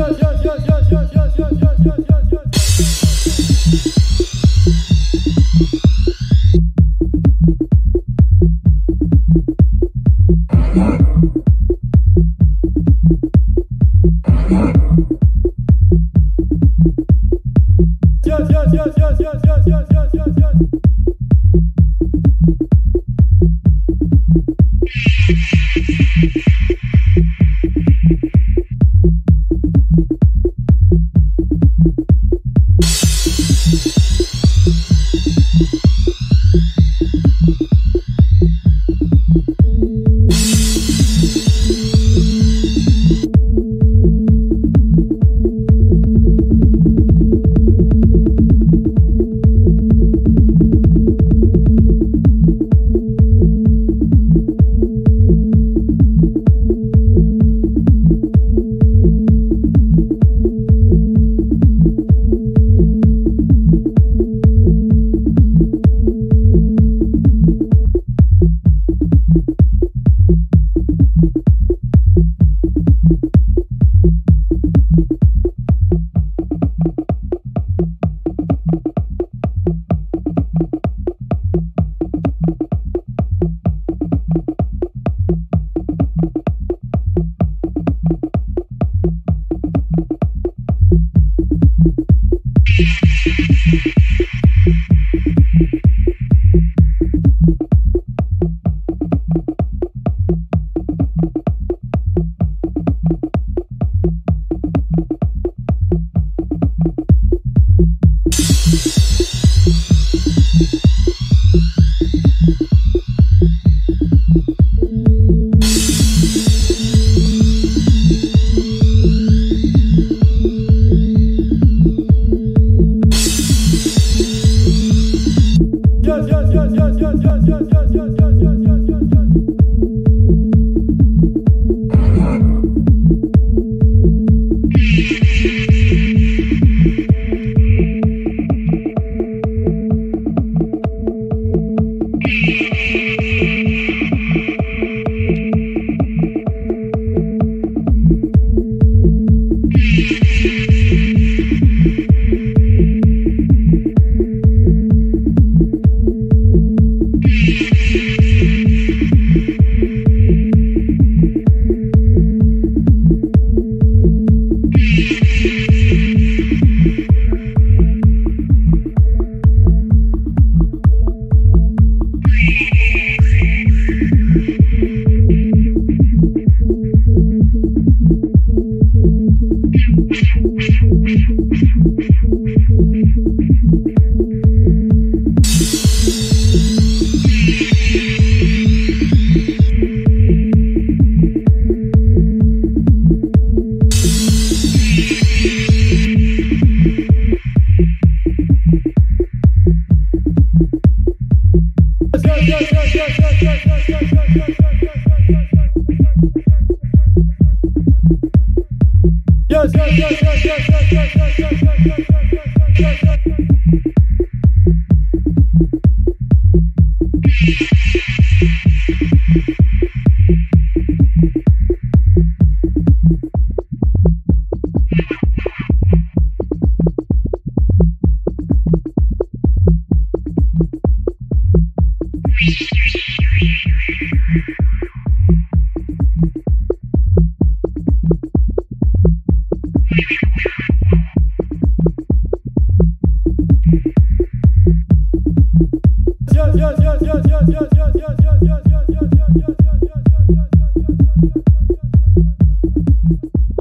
よしよしよしよしよし Thank you.